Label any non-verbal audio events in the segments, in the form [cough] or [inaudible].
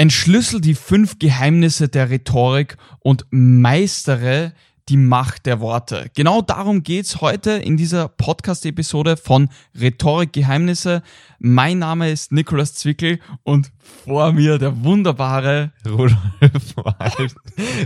Entschlüssel die fünf Geheimnisse der Rhetorik und meistere die Macht der Worte. Genau darum geht's heute in dieser Podcast-Episode von Rhetorik Geheimnisse. Mein Name ist Nikolas Zwickel und vor mir der wunderbare Rudolf Wald.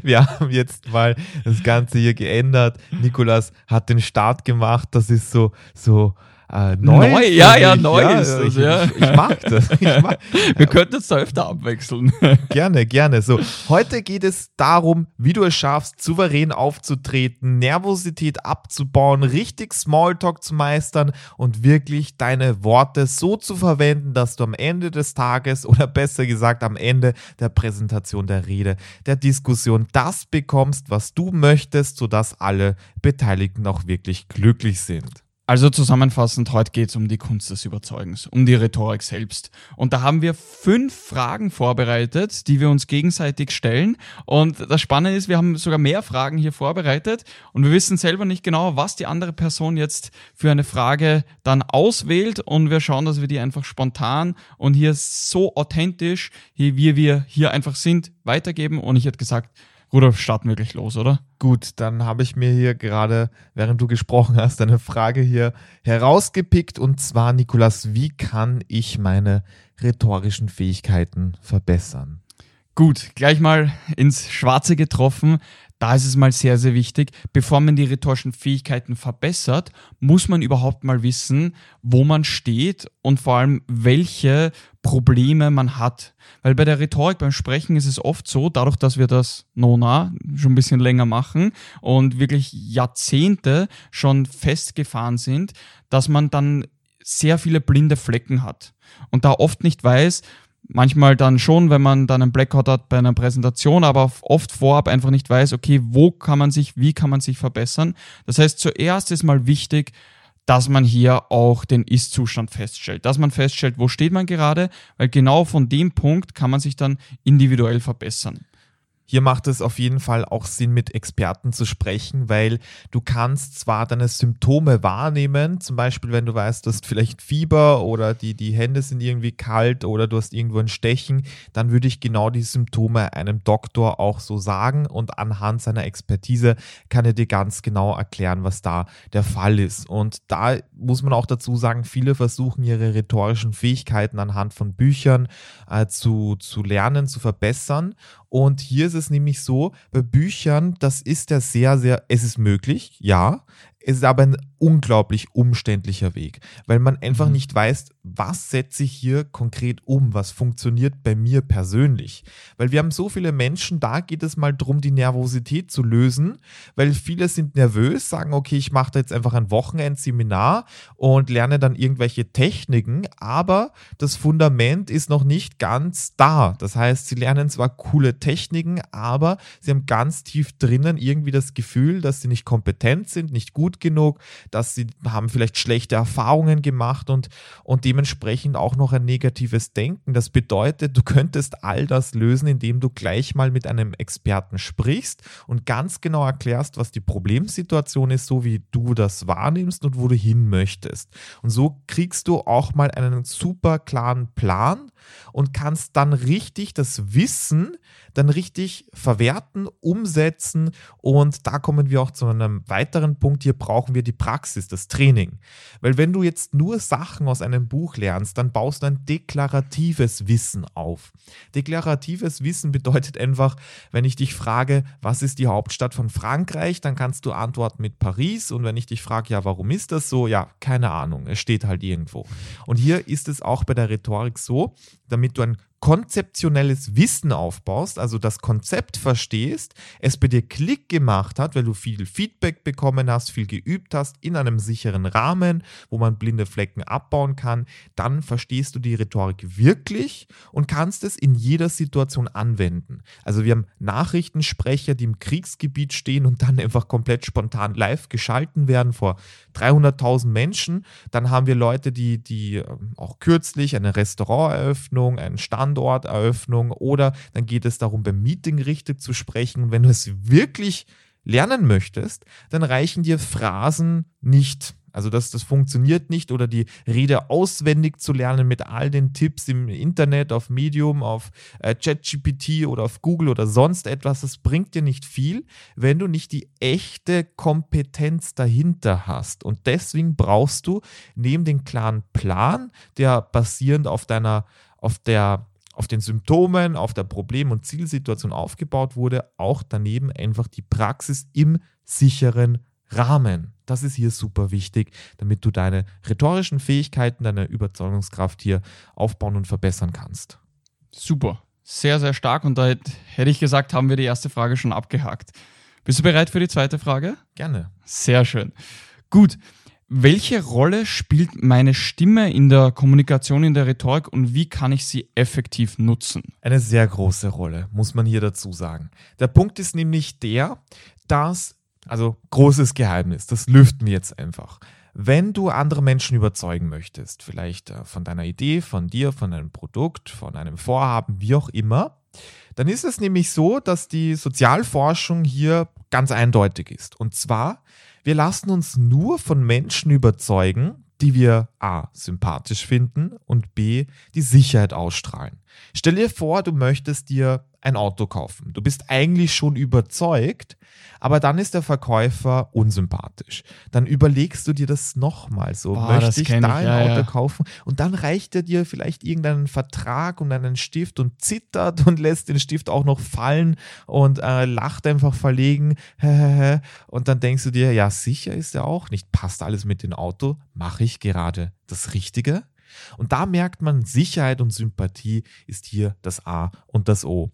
Wir haben jetzt mal das Ganze hier geändert. Nikolas hat den Start gemacht. Das ist so, so, äh, neu. neu ja, ja, neu ja, ist das. Ja. Ich, ich, mag das. Ich [laughs] mag. Wir könnten es da öfter abwechseln. [laughs] Gerne, gerne. So, heute geht es darum, wie du es schaffst, souverän aufzutreten, Nervosität abzubauen, richtig Smalltalk zu meistern und wirklich deine Worte so zu verwenden, dass du am Ende des Tages oder besser gesagt am Ende der Präsentation der Rede, der Diskussion das bekommst, was du möchtest, sodass alle Beteiligten auch wirklich glücklich sind. Also zusammenfassend, heute geht es um die Kunst des Überzeugens, um die Rhetorik selbst. Und da haben wir fünf Fragen vorbereitet, die wir uns gegenseitig stellen. Und das Spannende ist, wir haben sogar mehr Fragen hier vorbereitet und wir wissen selber nicht genau, was die andere Person jetzt für eine Frage dann auswählt. Und wir schauen, dass wir die einfach spontan und hier so authentisch, wie wir hier einfach sind, weitergeben. Und ich hätte gesagt, Rudolf, starten wir gleich los, oder? Gut, dann habe ich mir hier gerade, während du gesprochen hast, eine Frage hier herausgepickt und zwar, Nikolas, wie kann ich meine rhetorischen Fähigkeiten verbessern? Gut, gleich mal ins Schwarze getroffen. Da ist es mal sehr, sehr wichtig, bevor man die rhetorischen Fähigkeiten verbessert, muss man überhaupt mal wissen, wo man steht und vor allem, welche Probleme man hat. Weil bei der Rhetorik, beim Sprechen ist es oft so, dadurch, dass wir das Nona schon ein bisschen länger machen und wirklich Jahrzehnte schon festgefahren sind, dass man dann sehr viele blinde Flecken hat und da oft nicht weiß, Manchmal dann schon, wenn man dann einen Blackout hat bei einer Präsentation, aber oft vorab einfach nicht weiß, okay, wo kann man sich, wie kann man sich verbessern. Das heißt, zuerst ist mal wichtig, dass man hier auch den Ist-Zustand feststellt, dass man feststellt, wo steht man gerade, weil genau von dem Punkt kann man sich dann individuell verbessern. Hier macht es auf jeden Fall auch Sinn, mit Experten zu sprechen, weil du kannst zwar deine Symptome wahrnehmen, zum Beispiel wenn du weißt, du hast vielleicht Fieber oder die, die Hände sind irgendwie kalt oder du hast irgendwo ein Stechen, dann würde ich genau die Symptome einem Doktor auch so sagen und anhand seiner Expertise kann er dir ganz genau erklären, was da der Fall ist. Und da muss man auch dazu sagen, viele versuchen ihre rhetorischen Fähigkeiten anhand von Büchern äh, zu, zu lernen, zu verbessern und hier ist es nämlich so, bei Büchern, das ist ja sehr, sehr, es ist möglich, ja. Es ist aber ein unglaublich umständlicher Weg, weil man einfach mhm. nicht weiß, was setze ich hier konkret um, was funktioniert bei mir persönlich. Weil wir haben so viele Menschen, da geht es mal darum, die Nervosität zu lösen, weil viele sind nervös, sagen, okay, ich mache da jetzt einfach ein Wochenendseminar und lerne dann irgendwelche Techniken, aber das Fundament ist noch nicht ganz da. Das heißt, sie lernen zwar coole Techniken, aber sie haben ganz tief drinnen irgendwie das Gefühl, dass sie nicht kompetent sind, nicht gut genug, dass sie haben vielleicht schlechte Erfahrungen gemacht und, und dementsprechend auch noch ein negatives Denken. Das bedeutet, du könntest all das lösen, indem du gleich mal mit einem Experten sprichst und ganz genau erklärst, was die Problemsituation ist, so wie du das wahrnimmst und wo du hin möchtest. Und so kriegst du auch mal einen super klaren Plan und kannst dann richtig das Wissen dann richtig verwerten, umsetzen und da kommen wir auch zu einem weiteren Punkt. Hier brauchen wir die Praxis, das Training. Weil wenn du jetzt nur Sachen aus einem Buch lernst, dann baust du ein deklaratives Wissen auf. Deklaratives Wissen bedeutet einfach, wenn ich dich frage, was ist die Hauptstadt von Frankreich, dann kannst du antworten mit Paris und wenn ich dich frage, ja, warum ist das so? Ja, keine Ahnung, es steht halt irgendwo. Und hier ist es auch bei der Rhetorik so, damit du ein konzeptionelles Wissen aufbaust, also das Konzept verstehst, es bei dir Klick gemacht hat, weil du viel Feedback bekommen hast, viel geübt hast, in einem sicheren Rahmen, wo man blinde Flecken abbauen kann, dann verstehst du die Rhetorik wirklich und kannst es in jeder Situation anwenden. Also wir haben Nachrichtensprecher, die im Kriegsgebiet stehen und dann einfach komplett spontan live geschalten werden vor 300.000 Menschen. Dann haben wir Leute, die, die ähm, auch kürzlich eine Restauranteröffnung, einen Stand Standorteröffnung oder dann geht es darum, beim Meeting richtig zu sprechen. Und wenn du es wirklich lernen möchtest, dann reichen dir Phrasen nicht. Also das, das funktioniert nicht oder die Rede auswendig zu lernen mit all den Tipps im Internet, auf Medium, auf äh, ChatGPT oder auf Google oder sonst etwas, das bringt dir nicht viel, wenn du nicht die echte Kompetenz dahinter hast. Und deswegen brauchst du neben dem klaren Plan, der basierend auf deiner, auf der auf den Symptomen, auf der Problem- und Zielsituation aufgebaut wurde, auch daneben einfach die Praxis im sicheren Rahmen. Das ist hier super wichtig, damit du deine rhetorischen Fähigkeiten, deine Überzeugungskraft hier aufbauen und verbessern kannst. Super, sehr, sehr stark. Und da hätte ich gesagt, haben wir die erste Frage schon abgehakt. Bist du bereit für die zweite Frage? Gerne. Sehr schön. Gut. Welche Rolle spielt meine Stimme in der Kommunikation, in der Rhetorik und wie kann ich sie effektiv nutzen? Eine sehr große Rolle, muss man hier dazu sagen. Der Punkt ist nämlich der, dass, also großes Geheimnis, das lüften wir jetzt einfach. Wenn du andere Menschen überzeugen möchtest, vielleicht äh, von deiner Idee, von dir, von einem Produkt, von einem Vorhaben, wie auch immer, dann ist es nämlich so, dass die Sozialforschung hier ganz eindeutig ist. Und zwar, wir lassen uns nur von Menschen überzeugen, die wir A sympathisch finden und B die Sicherheit ausstrahlen. Stell dir vor, du möchtest dir ein Auto kaufen. Du bist eigentlich schon überzeugt, aber dann ist der Verkäufer unsympathisch. Dann überlegst du dir das nochmal so. Boah, Möchte ich da ich, ein ja, Auto ja. kaufen? Und dann reicht er dir vielleicht irgendeinen Vertrag und einen Stift und zittert und lässt den Stift auch noch fallen und äh, lacht einfach verlegen. und dann denkst du dir, ja, sicher ist er auch nicht. Passt alles mit dem Auto? Mache ich gerade das Richtige? Und da merkt man, Sicherheit und Sympathie ist hier das A und das O.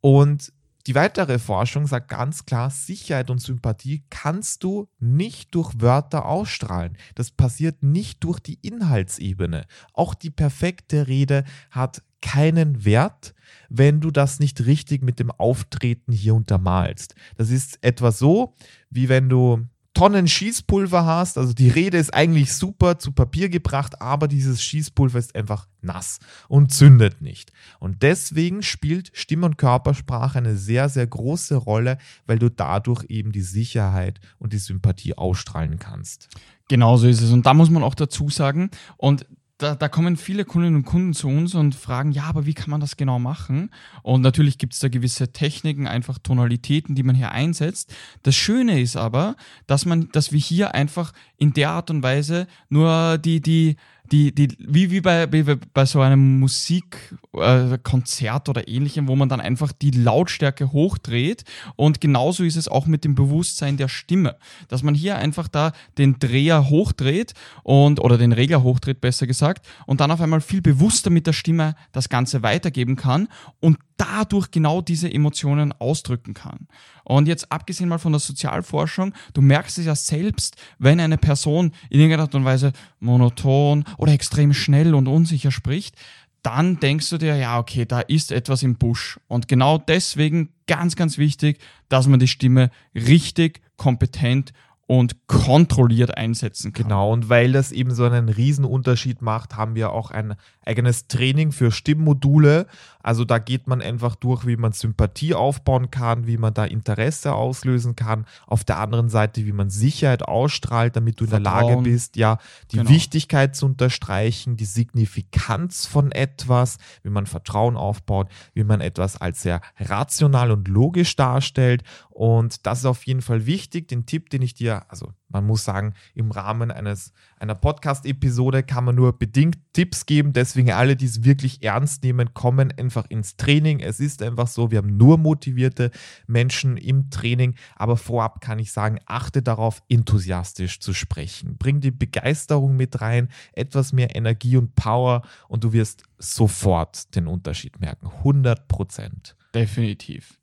Und die weitere Forschung sagt ganz klar, Sicherheit und Sympathie kannst du nicht durch Wörter ausstrahlen. Das passiert nicht durch die Inhaltsebene. Auch die perfekte Rede hat keinen Wert, wenn du das nicht richtig mit dem Auftreten hier untermalst. Das ist etwa so, wie wenn du Tonnen Schießpulver hast. Also die Rede ist eigentlich super zu Papier gebracht, aber dieses Schießpulver ist einfach nass und zündet nicht. Und deswegen spielt Stimme- und Körpersprache eine sehr, sehr große Rolle, weil du dadurch eben die Sicherheit und die Sympathie ausstrahlen kannst. Genau so ist es. Und da muss man auch dazu sagen, und da, da, kommen viele Kundinnen und Kunden zu uns und fragen, ja, aber wie kann man das genau machen? Und natürlich gibt es da gewisse Techniken, einfach Tonalitäten, die man hier einsetzt. Das Schöne ist aber, dass man, dass wir hier einfach in der Art und Weise nur die, die, die, die, wie, wie, bei, wie bei so einem Musikkonzert äh, oder ähnlichem, wo man dann einfach die Lautstärke hochdreht. Und genauso ist es auch mit dem Bewusstsein der Stimme, dass man hier einfach da den Dreher hochdreht und oder den Regler hochdreht, besser gesagt, und dann auf einmal viel bewusster mit der Stimme das Ganze weitergeben kann und dadurch genau diese Emotionen ausdrücken kann. Und jetzt abgesehen mal von der Sozialforschung, du merkst es ja selbst, wenn eine Person in irgendeiner Art und Weise monoton oder extrem schnell und unsicher spricht, dann denkst du dir, ja, okay, da ist etwas im Busch. Und genau deswegen ganz, ganz wichtig, dass man die Stimme richtig, kompetent und kontrolliert einsetzen kann. Genau, und weil das eben so einen Riesenunterschied macht, haben wir auch ein eigenes Training für Stimmmodule. Also da geht man einfach durch, wie man Sympathie aufbauen kann, wie man da Interesse auslösen kann. Auf der anderen Seite, wie man Sicherheit ausstrahlt, damit du Vertrauen. in der Lage bist, ja, die genau. Wichtigkeit zu unterstreichen, die Signifikanz von etwas, wie man Vertrauen aufbaut, wie man etwas als sehr rational und logisch darstellt. Und das ist auf jeden Fall wichtig. Den Tipp, den ich dir also man muss sagen, im Rahmen eines, einer Podcast-Episode kann man nur bedingt Tipps geben. Deswegen alle, die es wirklich ernst nehmen, kommen einfach ins Training. Es ist einfach so, wir haben nur motivierte Menschen im Training. Aber vorab kann ich sagen, achte darauf, enthusiastisch zu sprechen. Bring die Begeisterung mit rein, etwas mehr Energie und Power und du wirst sofort den Unterschied merken. 100 Prozent. Definitiv.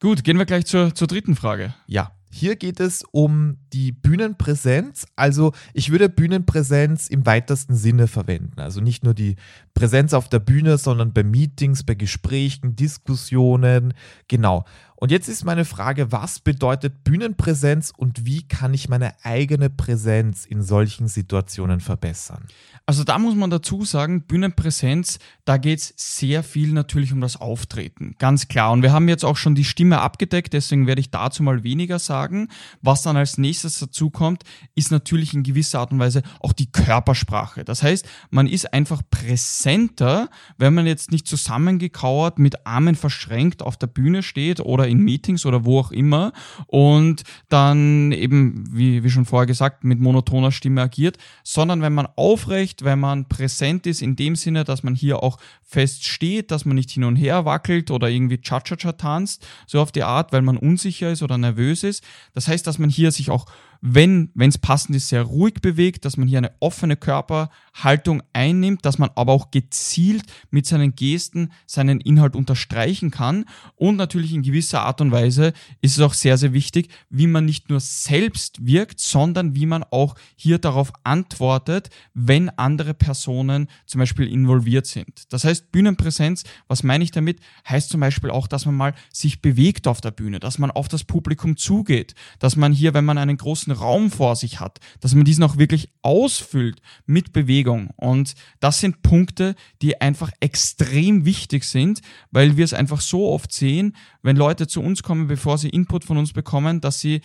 Gut, gehen wir gleich zur, zur dritten Frage. Ja. Hier geht es um die Bühnenpräsenz. Also ich würde Bühnenpräsenz im weitesten Sinne verwenden. Also nicht nur die Präsenz auf der Bühne, sondern bei Meetings, bei Gesprächen, Diskussionen. Genau. Und jetzt ist meine Frage, was bedeutet Bühnenpräsenz und wie kann ich meine eigene Präsenz in solchen Situationen verbessern? Also da muss man dazu sagen, Bühnenpräsenz, da geht es sehr viel natürlich um das Auftreten, ganz klar. Und wir haben jetzt auch schon die Stimme abgedeckt, deswegen werde ich dazu mal weniger sagen. Was dann als nächstes dazu kommt, ist natürlich in gewisser Art und Weise auch die Körpersprache. Das heißt, man ist einfach präsenter, wenn man jetzt nicht zusammengekauert mit Armen verschränkt auf der Bühne steht oder in Meetings oder wo auch immer und dann eben, wie, wie schon vorher gesagt, mit monotoner Stimme agiert, sondern wenn man aufrecht wenn man präsent ist, in dem Sinne, dass man hier auch fest steht, dass man nicht hin und her wackelt oder irgendwie Cha-Cha-Cha tanzt, so auf die Art, weil man unsicher ist oder nervös ist. Das heißt, dass man hier sich auch wenn es passend ist, sehr ruhig bewegt, dass man hier eine offene Körperhaltung einnimmt, dass man aber auch gezielt mit seinen Gesten seinen Inhalt unterstreichen kann. Und natürlich in gewisser Art und Weise ist es auch sehr, sehr wichtig, wie man nicht nur selbst wirkt, sondern wie man auch hier darauf antwortet, wenn andere Personen zum Beispiel involviert sind. Das heißt, Bühnenpräsenz, was meine ich damit? Heißt zum Beispiel auch, dass man mal sich bewegt auf der Bühne, dass man auf das Publikum zugeht, dass man hier, wenn man einen großen großen Raum vor sich hat, dass man diesen auch wirklich ausfüllt mit Bewegung. Und das sind Punkte, die einfach extrem wichtig sind, weil wir es einfach so oft sehen, wenn Leute zu uns kommen, bevor sie Input von uns bekommen, dass sie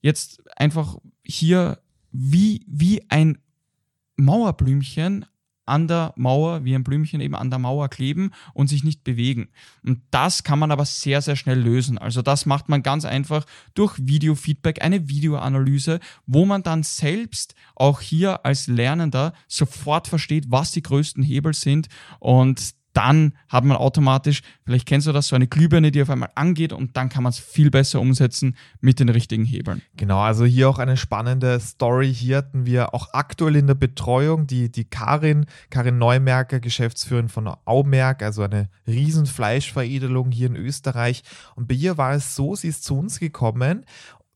jetzt einfach hier wie, wie ein Mauerblümchen an der Mauer, wie ein Blümchen eben an der Mauer kleben und sich nicht bewegen. Und das kann man aber sehr, sehr schnell lösen. Also das macht man ganz einfach durch Videofeedback, eine Videoanalyse, wo man dann selbst auch hier als Lernender sofort versteht, was die größten Hebel sind und dann hat man automatisch, vielleicht kennst du das, so eine Glühbirne, die auf einmal angeht und dann kann man es viel besser umsetzen mit den richtigen Hebeln. Genau, also hier auch eine spannende Story. Hier hatten wir auch aktuell in der Betreuung die, die Karin, Karin Neumerker, Geschäftsführerin von Aumerk, also eine Riesenfleischveredelung hier in Österreich. Und bei ihr war es so, sie ist zu uns gekommen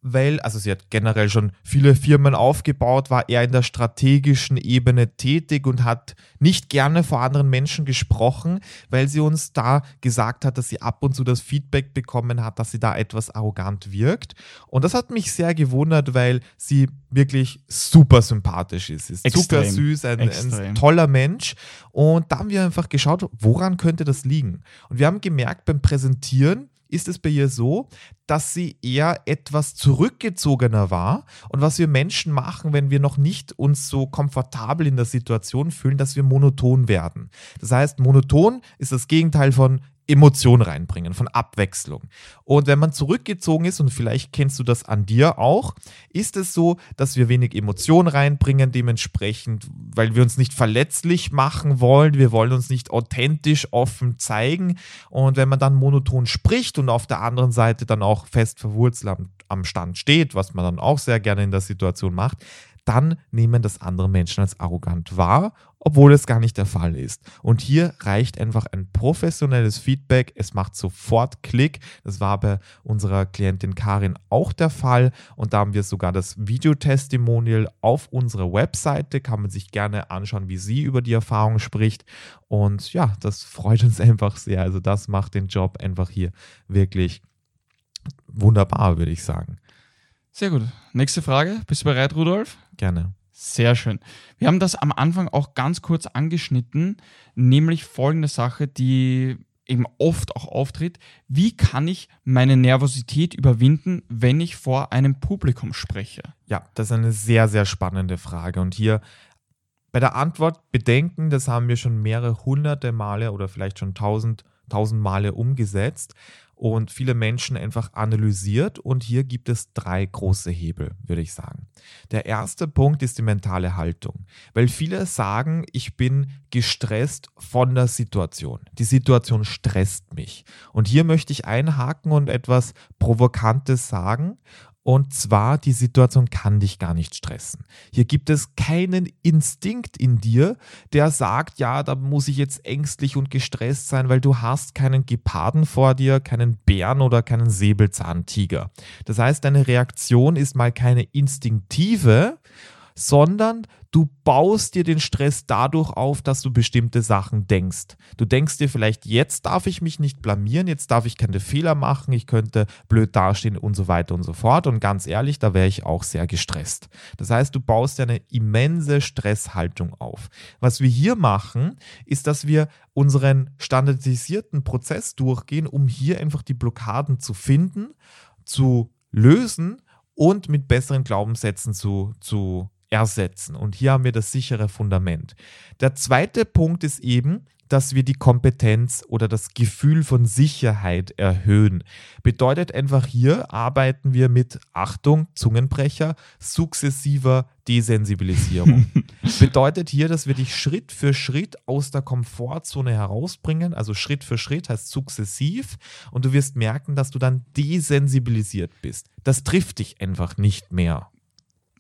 weil, also sie hat generell schon viele Firmen aufgebaut, war eher in der strategischen Ebene tätig und hat nicht gerne vor anderen Menschen gesprochen, weil sie uns da gesagt hat, dass sie ab und zu das Feedback bekommen hat, dass sie da etwas arrogant wirkt. Und das hat mich sehr gewundert, weil sie wirklich super sympathisch ist. Sie ist Extrem. super süß, ein, ein toller Mensch. Und da haben wir einfach geschaut, woran könnte das liegen? Und wir haben gemerkt beim Präsentieren, ist es bei ihr so, dass sie eher etwas zurückgezogener war. Und was wir Menschen machen, wenn wir noch nicht uns so komfortabel in der Situation fühlen, dass wir monoton werden. Das heißt, monoton ist das Gegenteil von Emotion reinbringen, von Abwechslung. Und wenn man zurückgezogen ist, und vielleicht kennst du das an dir auch, ist es so, dass wir wenig Emotion reinbringen, dementsprechend, weil wir uns nicht verletzlich machen wollen, wir wollen uns nicht authentisch offen zeigen. Und wenn man dann monoton spricht und auf der anderen Seite dann auch fest verwurzelt am, am Stand steht, was man dann auch sehr gerne in der Situation macht, dann nehmen das andere Menschen als arrogant wahr, obwohl es gar nicht der Fall ist. Und hier reicht einfach ein professionelles Feedback. Es macht sofort Klick. Das war bei unserer Klientin Karin auch der Fall. Und da haben wir sogar das Videotestimonial auf unserer Webseite. Kann man sich gerne anschauen, wie sie über die Erfahrung spricht. Und ja, das freut uns [laughs] einfach sehr. Also das macht den Job einfach hier wirklich wunderbar, würde ich sagen. Sehr gut. Nächste Frage. Bist du bereit, Rudolf? Gerne. Sehr schön. Wir haben das am Anfang auch ganz kurz angeschnitten, nämlich folgende Sache, die eben oft auch auftritt. Wie kann ich meine Nervosität überwinden, wenn ich vor einem Publikum spreche? Ja, das ist eine sehr, sehr spannende Frage. Und hier bei der Antwort bedenken, das haben wir schon mehrere hunderte Male oder vielleicht schon tausend, tausend Male umgesetzt und viele Menschen einfach analysiert. Und hier gibt es drei große Hebel, würde ich sagen. Der erste Punkt ist die mentale Haltung, weil viele sagen, ich bin gestresst von der Situation. Die Situation stresst mich. Und hier möchte ich einhaken und etwas Provokantes sagen. Und zwar, die Situation kann dich gar nicht stressen. Hier gibt es keinen Instinkt in dir, der sagt, ja, da muss ich jetzt ängstlich und gestresst sein, weil du hast keinen Geparden vor dir, keinen Bären oder keinen Säbelzahntiger. Das heißt, deine Reaktion ist mal keine instinktive, sondern du baust dir den Stress dadurch auf, dass du bestimmte Sachen denkst. Du denkst dir vielleicht, jetzt darf ich mich nicht blamieren, jetzt darf ich keine Fehler machen, ich könnte blöd dastehen und so weiter und so fort. Und ganz ehrlich, da wäre ich auch sehr gestresst. Das heißt, du baust dir eine immense Stresshaltung auf. Was wir hier machen, ist, dass wir unseren standardisierten Prozess durchgehen, um hier einfach die Blockaden zu finden, zu lösen und mit besseren Glaubenssätzen zu, zu ersetzen. Und hier haben wir das sichere Fundament. Der zweite Punkt ist eben, dass wir die Kompetenz oder das Gefühl von Sicherheit erhöhen. Bedeutet einfach hier arbeiten wir mit Achtung, Zungenbrecher, sukzessiver Desensibilisierung. [laughs] Bedeutet hier, dass wir dich Schritt für Schritt aus der Komfortzone herausbringen, also Schritt für Schritt heißt sukzessiv und du wirst merken, dass du dann desensibilisiert bist. Das trifft dich einfach nicht mehr.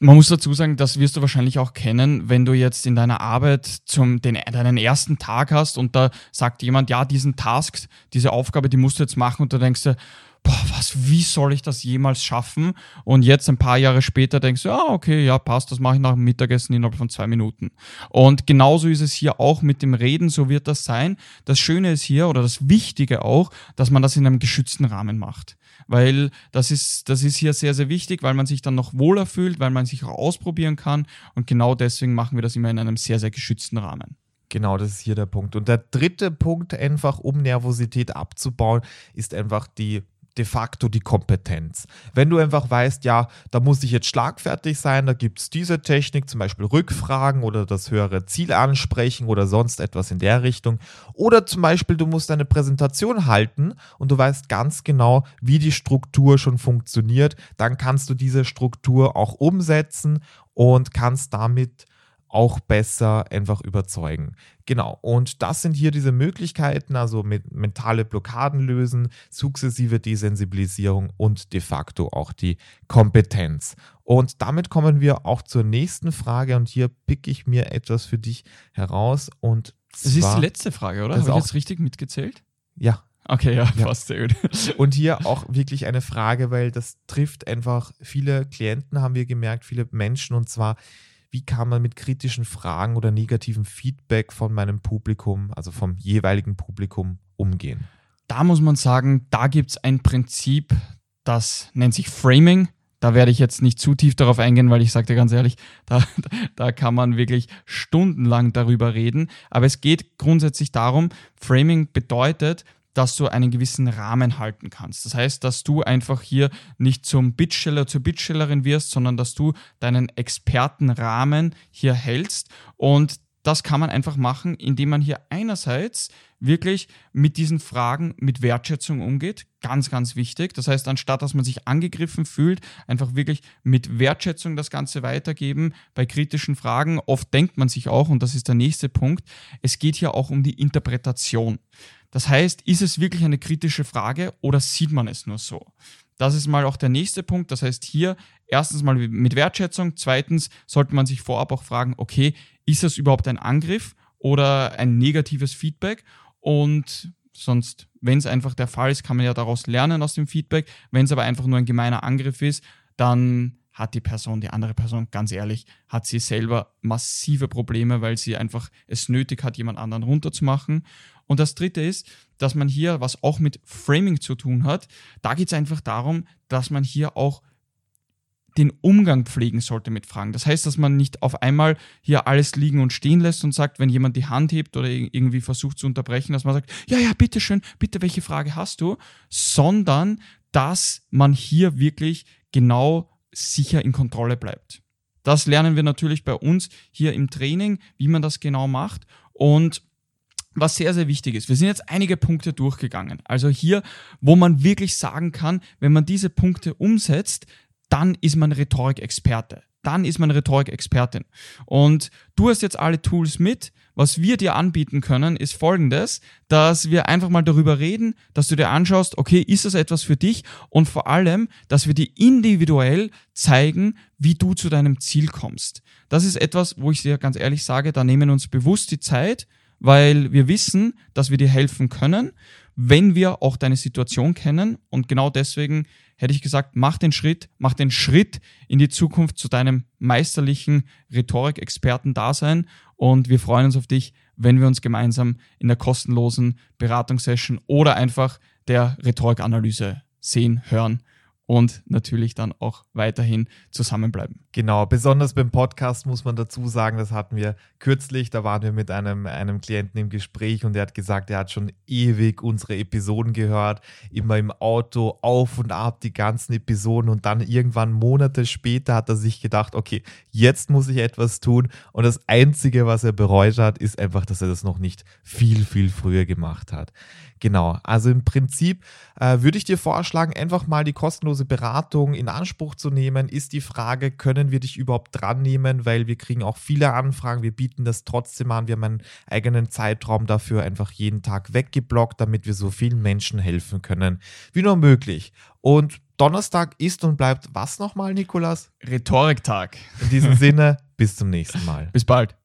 Man muss dazu sagen, das wirst du wahrscheinlich auch kennen, wenn du jetzt in deiner Arbeit zum, den, deinen ersten Tag hast und da sagt jemand, ja, diesen Task, diese Aufgabe, die musst du jetzt machen und du denkst dir, boah, was, wie soll ich das jemals schaffen? Und jetzt ein paar Jahre später denkst du, ah, okay, ja, passt, das mache ich nach dem Mittagessen innerhalb von zwei Minuten. Und genauso ist es hier auch mit dem Reden, so wird das sein. Das Schöne ist hier oder das Wichtige auch, dass man das in einem geschützten Rahmen macht weil das ist, das ist hier sehr, sehr wichtig, weil man sich dann noch wohler fühlt, weil man sich auch ausprobieren kann und genau deswegen machen wir das immer in einem sehr, sehr geschützten Rahmen. Genau, das ist hier der Punkt. Und der dritte Punkt, einfach um Nervosität abzubauen, ist einfach die de facto die Kompetenz. Wenn du einfach weißt, ja, da muss ich jetzt schlagfertig sein, da gibt es diese Technik, zum Beispiel Rückfragen oder das höhere Ziel ansprechen oder sonst etwas in der Richtung. Oder zum Beispiel, du musst eine Präsentation halten und du weißt ganz genau, wie die Struktur schon funktioniert, dann kannst du diese Struktur auch umsetzen und kannst damit auch besser einfach überzeugen. Genau, und das sind hier diese Möglichkeiten, also mit mentale Blockaden lösen, sukzessive Desensibilisierung und de facto auch die Kompetenz. Und damit kommen wir auch zur nächsten Frage und hier picke ich mir etwas für dich heraus und das ist die letzte Frage, oder? Habe ich jetzt richtig mitgezählt? Ja. Okay, ja, ja, fast sehr gut. [laughs] Und hier auch wirklich eine Frage, weil das trifft einfach viele Klienten, haben wir gemerkt, viele Menschen und zwar wie kann man mit kritischen Fragen oder negativen Feedback von meinem Publikum, also vom jeweiligen Publikum, umgehen? Da muss man sagen, da gibt es ein Prinzip, das nennt sich Framing. Da werde ich jetzt nicht zu tief darauf eingehen, weil ich dir ganz ehrlich, [laughs] da, da kann man wirklich stundenlang darüber reden. Aber es geht grundsätzlich darum, Framing bedeutet, dass du einen gewissen Rahmen halten kannst. Das heißt, dass du einfach hier nicht zum Bittsteller, zur Bittstellerin wirst, sondern dass du deinen Expertenrahmen hier hältst und das kann man einfach machen, indem man hier einerseits wirklich mit diesen Fragen mit Wertschätzung umgeht. Ganz, ganz wichtig. Das heißt, anstatt dass man sich angegriffen fühlt, einfach wirklich mit Wertschätzung das Ganze weitergeben. Bei kritischen Fragen oft denkt man sich auch, und das ist der nächste Punkt, es geht hier auch um die Interpretation. Das heißt, ist es wirklich eine kritische Frage oder sieht man es nur so? Das ist mal auch der nächste Punkt. Das heißt, hier erstens mal mit Wertschätzung. Zweitens sollte man sich vorab auch fragen, okay, ist das überhaupt ein Angriff oder ein negatives Feedback? Und sonst, wenn es einfach der Fall ist, kann man ja daraus lernen aus dem Feedback. Wenn es aber einfach nur ein gemeiner Angriff ist, dann hat die Person, die andere Person, ganz ehrlich, hat sie selber massive Probleme, weil sie einfach es nötig hat, jemand anderen runterzumachen. Und das dritte ist, dass man hier, was auch mit Framing zu tun hat, da geht es einfach darum, dass man hier auch den Umgang pflegen sollte mit Fragen. Das heißt, dass man nicht auf einmal hier alles liegen und stehen lässt und sagt, wenn jemand die Hand hebt oder irgendwie versucht zu unterbrechen, dass man sagt, ja, ja, bitteschön, bitte, welche Frage hast du? Sondern, dass man hier wirklich genau sicher in Kontrolle bleibt. Das lernen wir natürlich bei uns hier im Training, wie man das genau macht. Und was sehr, sehr wichtig ist. Wir sind jetzt einige Punkte durchgegangen. Also hier, wo man wirklich sagen kann, wenn man diese Punkte umsetzt, dann ist man Rhetorik-Experte. Dann ist man Rhetorik-Expertin. Und du hast jetzt alle Tools mit. Was wir dir anbieten können, ist folgendes, dass wir einfach mal darüber reden, dass du dir anschaust, okay, ist das etwas für dich? Und vor allem, dass wir dir individuell zeigen, wie du zu deinem Ziel kommst. Das ist etwas, wo ich dir ganz ehrlich sage, da nehmen uns bewusst die Zeit, weil wir wissen, dass wir dir helfen können, wenn wir auch deine Situation kennen. Und genau deswegen hätte ich gesagt, mach den Schritt, mach den Schritt in die Zukunft zu deinem meisterlichen Rhetorik-Experten-Dasein. Und wir freuen uns auf dich, wenn wir uns gemeinsam in der kostenlosen Beratungssession oder einfach der Rhetorikanalyse sehen, hören und natürlich dann auch weiterhin zusammenbleiben. Genau, besonders beim Podcast muss man dazu sagen, das hatten wir kürzlich, da waren wir mit einem, einem Klienten im Gespräch und er hat gesagt, er hat schon ewig unsere Episoden gehört, immer im Auto auf und ab die ganzen Episoden und dann irgendwann Monate später hat er sich gedacht, okay, jetzt muss ich etwas tun und das Einzige, was er bereut hat, ist einfach, dass er das noch nicht viel, viel früher gemacht hat. Genau, also im Prinzip äh, würde ich dir vorschlagen, einfach mal die kostenlose Beratung in Anspruch zu nehmen. Ist die Frage, können wir dich überhaupt dran nehmen, weil wir kriegen auch viele Anfragen, wir bieten das trotzdem an, wir haben einen eigenen Zeitraum dafür einfach jeden Tag weggeblockt, damit wir so vielen Menschen helfen können, wie nur möglich. Und Donnerstag ist und bleibt was nochmal, Nikolas? Rhetoriktag. In diesem Sinne, bis zum nächsten Mal. Bis bald.